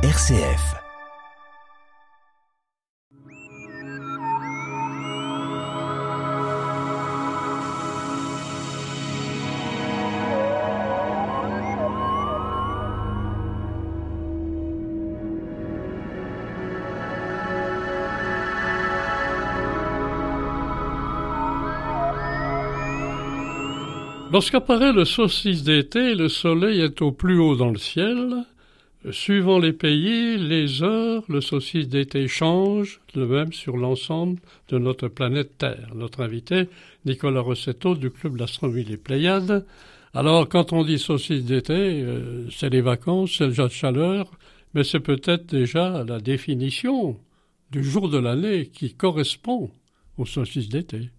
RCF. Lorsqu'apparaît le solstice d'été, le soleil est au plus haut dans le ciel. Suivant les pays, les heures, le solstice d'été change, le même sur l'ensemble de notre planète Terre. Notre invité, Nicolas Rossetto du club d'astronomie Les Pléiades. Alors, quand on dit solstice d'été, euh, c'est les vacances, c'est le jour de chaleur, mais c'est peut-être déjà la définition du jour de l'année qui correspond au solstice d'été.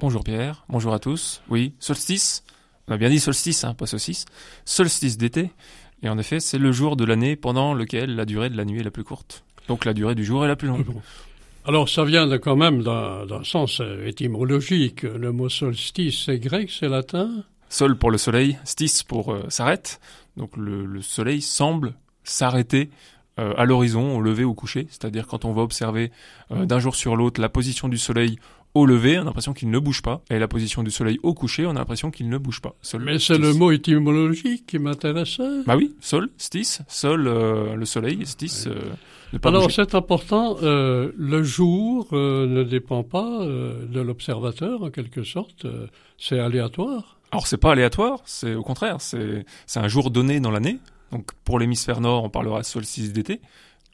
Bonjour Pierre, bonjour à tous. Oui, solstice, on a bien dit solstice, hein, pas saucisse. Solstice d'été, et en effet, c'est le jour de l'année pendant lequel la durée de la nuit est la plus courte. Donc la durée du jour est la plus longue. Alors ça vient de, quand même d'un sens euh, étymologique. Le mot solstice, c'est grec, c'est latin? Sol pour le soleil, stis pour euh, s'arrête. Donc le, soleil semble s'arrêter euh, à l'horizon, au lever, au coucher. C'est-à-dire quand on va observer d'un jour sur l'autre la position du soleil au lever, on a l'impression qu'il ne bouge pas. Et la position du soleil au coucher, on a l'impression qu'il ne bouge pas. Mais c'est le mot étymologique qui m'intéresse. Bah oui, sol, stis, sol, euh, le soleil, stis. Euh, ne pas Alors c'est important, euh, le jour ne dépend pas de l'observateur en quelque sorte, c'est aléatoire. Alors c'est pas aléatoire, c'est au contraire, c'est un jour donné dans l'année. Donc pour l'hémisphère nord, on parlera solstice d'été.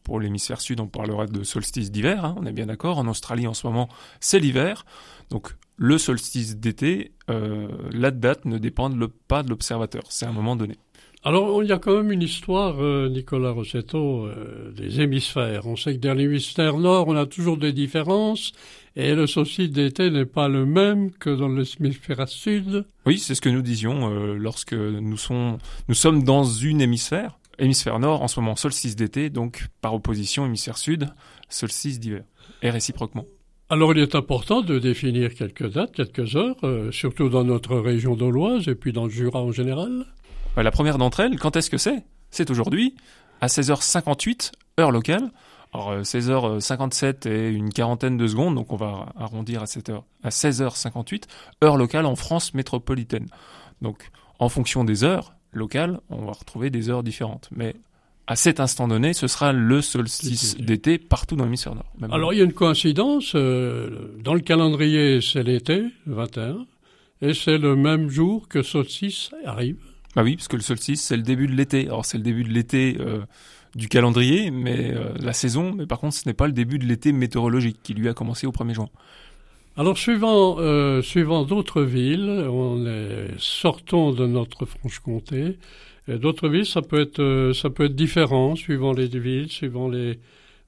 Pour l'hémisphère sud, on parlera de solstice d'hiver, hein, on est bien d'accord. En Australie, en ce moment, c'est l'hiver. Donc, le solstice d'été, euh, la date ne dépend pas de l'observateur. C'est un moment donné. Alors, il y a quand même une histoire, euh, Nicolas Rossetto, euh, des hémisphères. On sait que dans l'hémisphère nord, on a toujours des différences, et le solstice d'été n'est pas le même que dans l'hémisphère sud. Oui, c'est ce que nous disions lorsque nous, nous sommes dans une hémisphère hémisphère nord, en ce moment solstice d'été, donc par opposition hémisphère sud, solstice d'hiver, et réciproquement. Alors il est important de définir quelques dates, quelques heures, euh, surtout dans notre région d'Auloise et puis dans le Jura en général. La première d'entre elles, quand est-ce que c'est? C'est aujourd'hui, à 16h58, heure locale. Alors 16h57 euh, et une quarantaine de secondes, donc on va arrondir à, cette heure, à 16h58, heure locale en France métropolitaine. Donc en fonction des heures, local, on va retrouver des heures différentes. Mais à cet instant donné, ce sera le solstice d'été partout dans l'hémisphère nord. Alors il y a une coïncidence, euh, dans le calendrier c'est l'été, 21, et c'est le même jour que solstice arrive. Bah oui, parce que le solstice c'est le début de l'été. Alors c'est le début de l'été euh, du calendrier, mais euh, la saison, mais par contre ce n'est pas le début de l'été météorologique qui lui a commencé au 1er juin. Alors, suivant, euh, suivant d'autres villes, on est, sortons de notre Franche-Comté. D'autres villes, ça peut être, euh, ça peut être différent suivant les villes, suivant les,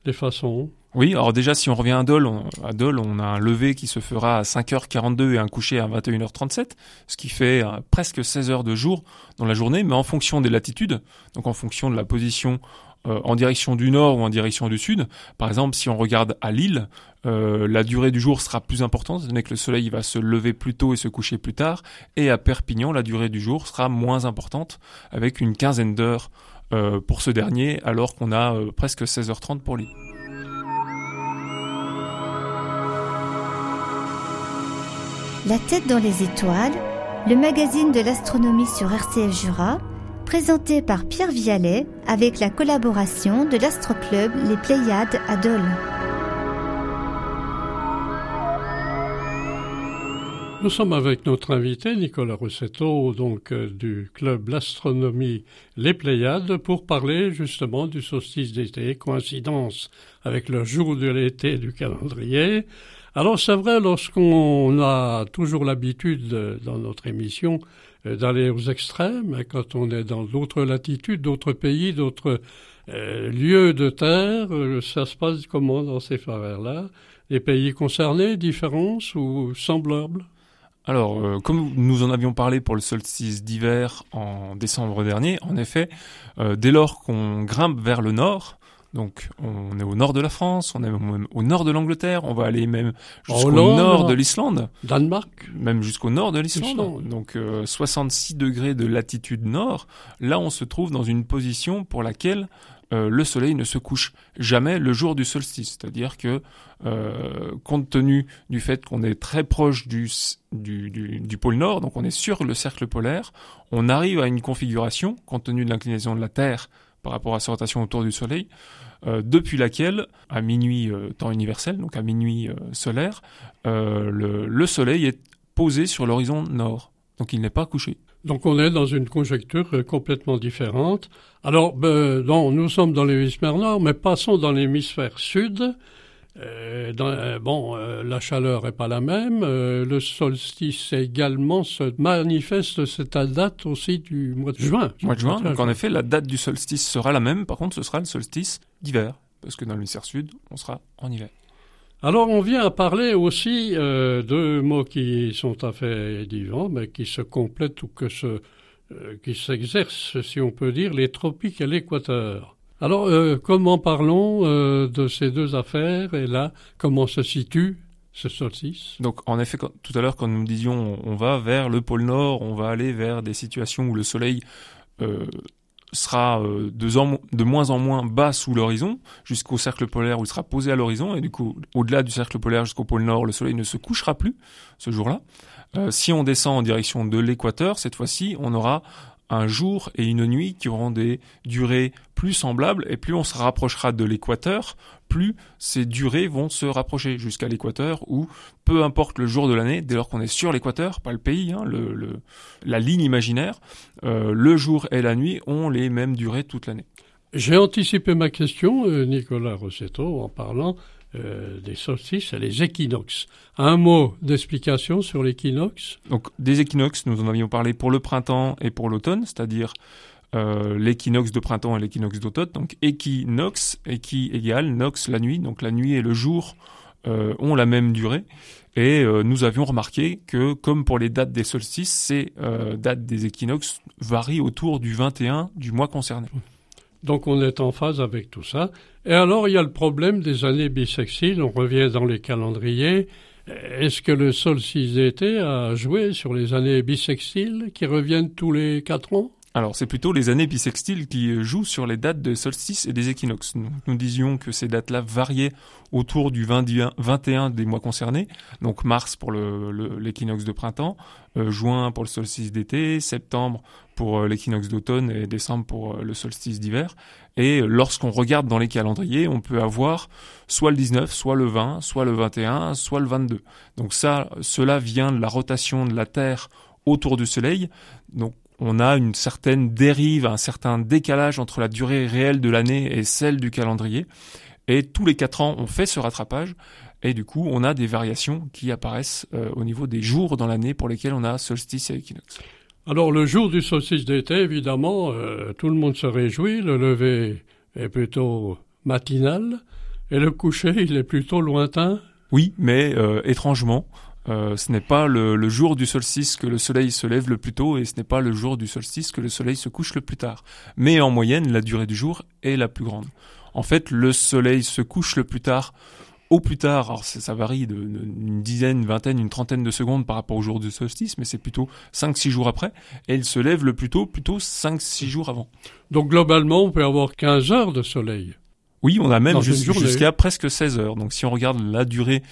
les façons. Oui, alors déjà, si on revient à Dole, on, à Dole, on a un lever qui se fera à 5h42 et un coucher à 21h37, ce qui fait euh, presque 16 heures de jour dans la journée, mais en fonction des latitudes, donc en fonction de la position euh, en direction du nord ou en direction du sud. Par exemple, si on regarde à Lille, euh, la durée du jour sera plus importante, cest que le soleil va se lever plus tôt et se coucher plus tard. Et à Perpignan, la durée du jour sera moins importante, avec une quinzaine d'heures euh, pour ce dernier, alors qu'on a presque 16h30 pour Lille. La tête dans les étoiles, le magazine de l'astronomie sur RCF Jura présenté par Pierre Vialet avec la collaboration de l'Astroclub Les Pléiades à Dole. Nous sommes avec notre invité Nicolas Rossetto, donc euh, du club L'Astronomie Les Pléiades, pour parler justement du solstice d'été, coïncidence avec le jour de l'été du calendrier. Alors c'est vrai, lorsqu'on a toujours l'habitude dans notre émission euh, d'aller aux extrêmes, hein, quand on est dans d'autres latitudes, d'autres pays, d'autres euh, lieux de terre, euh, ça se passe comment dans ces faveurs-là? Les pays concernés, différences ou semblables? Alors, comme nous en avions parlé pour le solstice d'hiver en décembre dernier, en effet, dès lors qu'on grimpe vers le nord, Donc on est au nord de la France, on est même au nord de l'Angleterre, on va aller même jusqu'au nord de l'Islande, Danemark. même jusqu'au nord de l'Islande. Islande. Donc euh, 66 degrés de latitude nord, là on se trouve dans une position pour laquelle euh, le soleil ne se couche jamais le jour du solstice. C'est-à-dire que, euh, compte tenu du fait qu'on est très proche du, pôle nord, donc on est sur le cercle polaire, on arrive à une configuration, compte tenu de l'inclinaison de la Terre par rapport à sa rotation autour du soleil, euh, depuis laquelle, à minuit temps universel, donc à minuit solaire, le soleil est posé sur l'horizon nord. Donc il n'est pas couché. Donc on est dans une conjecture euh, complètement différente. Alors, ben, non, nous sommes dans l'hémisphère nord, mais passons dans l'hémisphère sud. Euh, dans- euh, bon, euh, la chaleur est pas la même. le solstice également se manifeste cette date aussi du mois de juin. mois de juin. Donc en effet, la date du solstice sera la même. Par contre, ce sera le solstice d'hiver. Parce que dans l'hémisphère sud, on sera en hiver. Alors on vient à parler aussi euh, de mots qui sont à fait différents, mais qui se complètent ou que se, euh, qui s'exercent, si on peut dire, les tropiques et l'équateur. Alors euh, comment parlons euh, de ces deux affaires et là comment se situe ce solstice? Donc en effet, quand- tout à l'heure, quand nous disions on va vers le pôle nord, on va aller vers des situations où le soleil sera euh, de, moins en moins bas sous l'horizon, jusqu'au cercle polaire où il sera posé à l'horizon, et du coup, au-delà du cercle polaire jusqu'au pôle nord, le soleil ne se couchera plus ce jour-là. Euh, si on descend en direction de l'équateur, cette fois-ci, on aura un jour et une nuit qui auront des durées plus semblables, et plus on se rapprochera de l'équateur, plus ces durées vont se rapprocher jusqu'à l'équateur, où peu importe le jour de l'année, dès lors qu'on est sur l'équateur, pas le pays, hein, la ligne imaginaire, euh, le jour et la nuit ont les mêmes durées toute l'année. J'ai anticipé ma question, euh, Nicolas Rossetto, en parlant euh, des solstices et les équinoxes. Un mot d'explication sur l'équinoxe? Donc des équinoxes, nous en avions parlé pour le printemps et pour l'automne, c'est-à-dire euh, l'équinoxe de printemps et l'équinoxe d'automne. Donc équinoxe, équi égale nox la nuit, donc la nuit et le jour euh, ont la même durée. Et nous avions remarqué que, comme pour les dates des solstices, ces dates des équinoxes varient autour du 21 du mois concerné. Donc on est en phase avec tout ça. Et alors il y a le problème des années bissextiles, on revient dans les calendriers. Est-ce que le solstice d'été a joué sur les années bissextiles qui reviennent tous les quatre ans? Alors, c'est plutôt les années bissextiles qui euh, jouent sur les dates des solstices et des équinoxes. Nous, disions que ces dates-là variaient autour du 21, 21 des mois concernés, donc mars pour l'équinoxe de printemps, euh, juin pour le solstice d'été, septembre pour euh, l'équinoxe d'automne et décembre pour le solstice d'hiver. Et lorsqu'on regarde dans les calendriers, on peut avoir soit le 19, soit le 20, soit le 21, soit le 22. Donc ça, cela vient de la rotation de la Terre autour du Soleil. Donc on a une certaine dérive, un certain décalage entre la durée réelle de l'année et celle du calendrier. Et tous les quatre ans, on fait ce rattrapage. Et du coup, on a des variations qui apparaissent euh, au niveau des jours dans l'année pour lesquels on a solstice et équinoxe. Alors le jour du solstice d'été, évidemment, euh, tout le monde se réjouit, le lever est plutôt matinal et le coucher, il est plutôt lointain. Oui, mais euh, étrangement, euh, ce n'est pas le, le jour du solstice que le soleil se lève le plus tôt et ce n'est pas le jour du solstice que le soleil se couche le plus tard. Mais en moyenne, la durée du jour est la plus grande. En fait, le soleil se couche le plus tard au plus tard, alors ça, ça varie d'une dizaine, une vingtaine, une trentaine de secondes par rapport au jour du solstice, mais c'est plutôt 5-6 jours après, et il se lève le plus tôt, plutôt 5-6 jours avant. Donc globalement, on peut avoir 15 heures de soleil. Oui, on a même jusqu'à presque 16 heures. Donc si on regarde la durée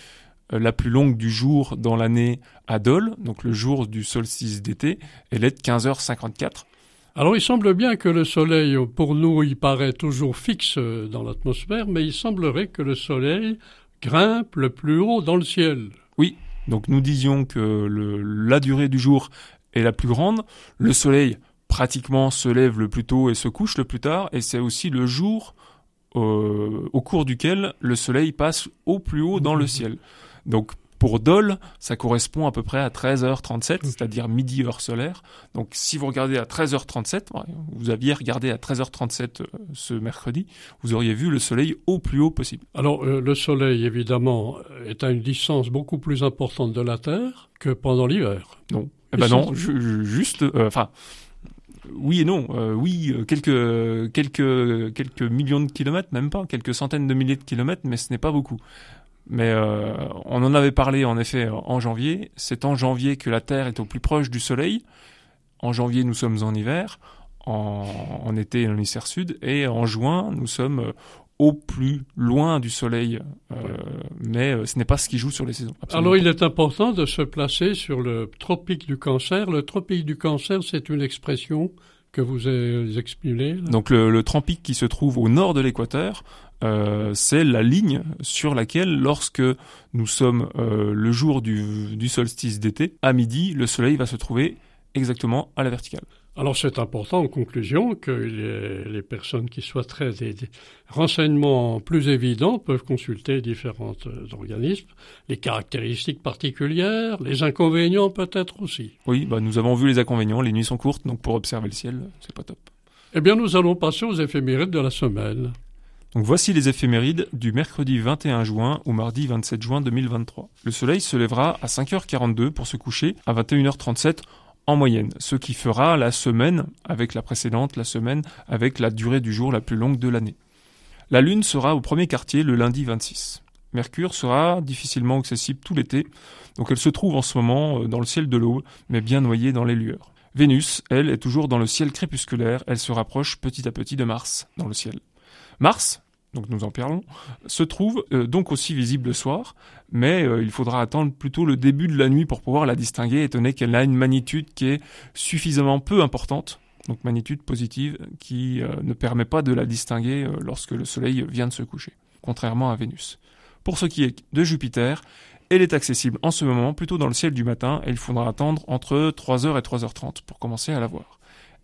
la plus longue du jour dans l'année à Dole, donc le jour du solstice d'été, elle est de 15h54. Alors il semble bien que le soleil, pour nous, il paraît toujours fixe euh, dans l'atmosphère, mais il semblerait que le soleil grimpe le plus haut dans le ciel. Donc nous disions que le- la durée du jour est la plus grande, le soleil pratiquement se lève le plus tôt et se couche le plus tard, et c'est aussi le jour euh, au cours duquel le soleil passe au plus haut dans le ciel. Donc pour Dole, ça correspond à peu près à 13h37, c'est-à-dire midi heure solaire. Donc si vous regardez à 13h37, ouais, vous aviez regardé à 13h37 euh, ce mercredi, vous auriez vu le soleil au plus haut possible. Alors euh, le soleil, évidemment, est à une distance beaucoup plus importante de la Terre que pendant l'hiver. Non. Eh ben non, ju- ju- juste, euh, enfin, oui et non. Euh, oui, euh, quelques quelques quelques millions de kilomètres, même pas, quelques centaines de milliers de kilomètres, mais ce n'est pas beaucoup. Mais euh, on en avait parlé en effet en janvier. C'est en janvier que la Terre est au plus proche du Soleil. En janvier, nous sommes en hiver. En, en été, l'hémisphère sud. Et en juin, nous sommes au plus loin du Soleil, euh, mais euh, ce n'est pas ce qui joue sur les saisons. Alors il est important de se placer sur le tropique du cancer. Le tropique du cancer, c'est une expression que vous avez exprimée. Donc le, le, tropique qui se trouve au nord de l'équateur, euh, c'est la ligne sur laquelle, lorsque nous sommes euh, le jour du, du solstice d'été, à midi, le Soleil va se trouver exactement à la verticale. Alors c'est important en conclusion que les, personnes qui souhaiteraient des, renseignements plus évidents peuvent consulter différents euh, organismes, les caractéristiques particulières, les inconvénients peut-être aussi. Oui, bah nous avons vu les inconvénients, les nuits sont courtes, donc pour observer le ciel, c'est pas top. Eh bien nous allons passer aux éphémérides de la semaine. Donc voici les éphémérides du mercredi 21 juin au mardi 27 juin 2023. Le soleil se lèvera à 5h42 pour se coucher à 21h37 en moyenne, ce qui fera la semaine avec la précédente, la semaine avec la durée du jour la plus longue de l'année. La Lune sera au premier quartier le lundi 26. Mercure sera difficilement accessible tout l'été, donc elle se trouve en ce moment euh, dans le ciel de l'eau, mais bien noyée dans les lueurs. Vénus, elle, est toujours dans le ciel crépusculaire, elle se rapproche petit à petit de Mars dans le ciel. Mars, donc nous en parlons, se trouve euh, donc aussi visible le soir, mais euh, il faudra attendre plutôt le début de la nuit pour pouvoir la distinguer, étant donné qu'elle a une magnitude qui est suffisamment peu importante, donc magnitude positive, qui euh, ne permet pas de la distinguer lorsque le Soleil vient de se coucher, contrairement à Vénus. Pour ce qui est de Jupiter, elle est accessible en ce moment plutôt dans le ciel du matin, et il faudra attendre entre 3h et 3h30 pour commencer à la voir.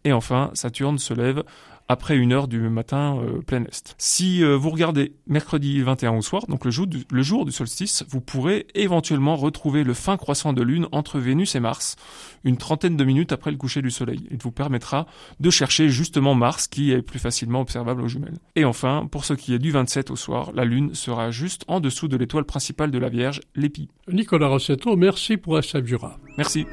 Et enfin, Saturne se lève après une heure du matin euh, plein est. Si euh, vous regardez mercredi 21 au soir, donc le jour, du, le jour du solstice, vous pourrez éventuellement retrouver le fin croissant de lune entre Vénus et Mars, une trentaine de minutes après le coucher du soleil. Il vous permettra de chercher justement Mars qui est plus facilement observable aux jumelles. Et enfin, pour ce qui est du 27 au soir, la lune sera juste en dessous de l'étoile principale de la Vierge, l'épi. Nicolas Rossetto, merci pour Jura. Merci.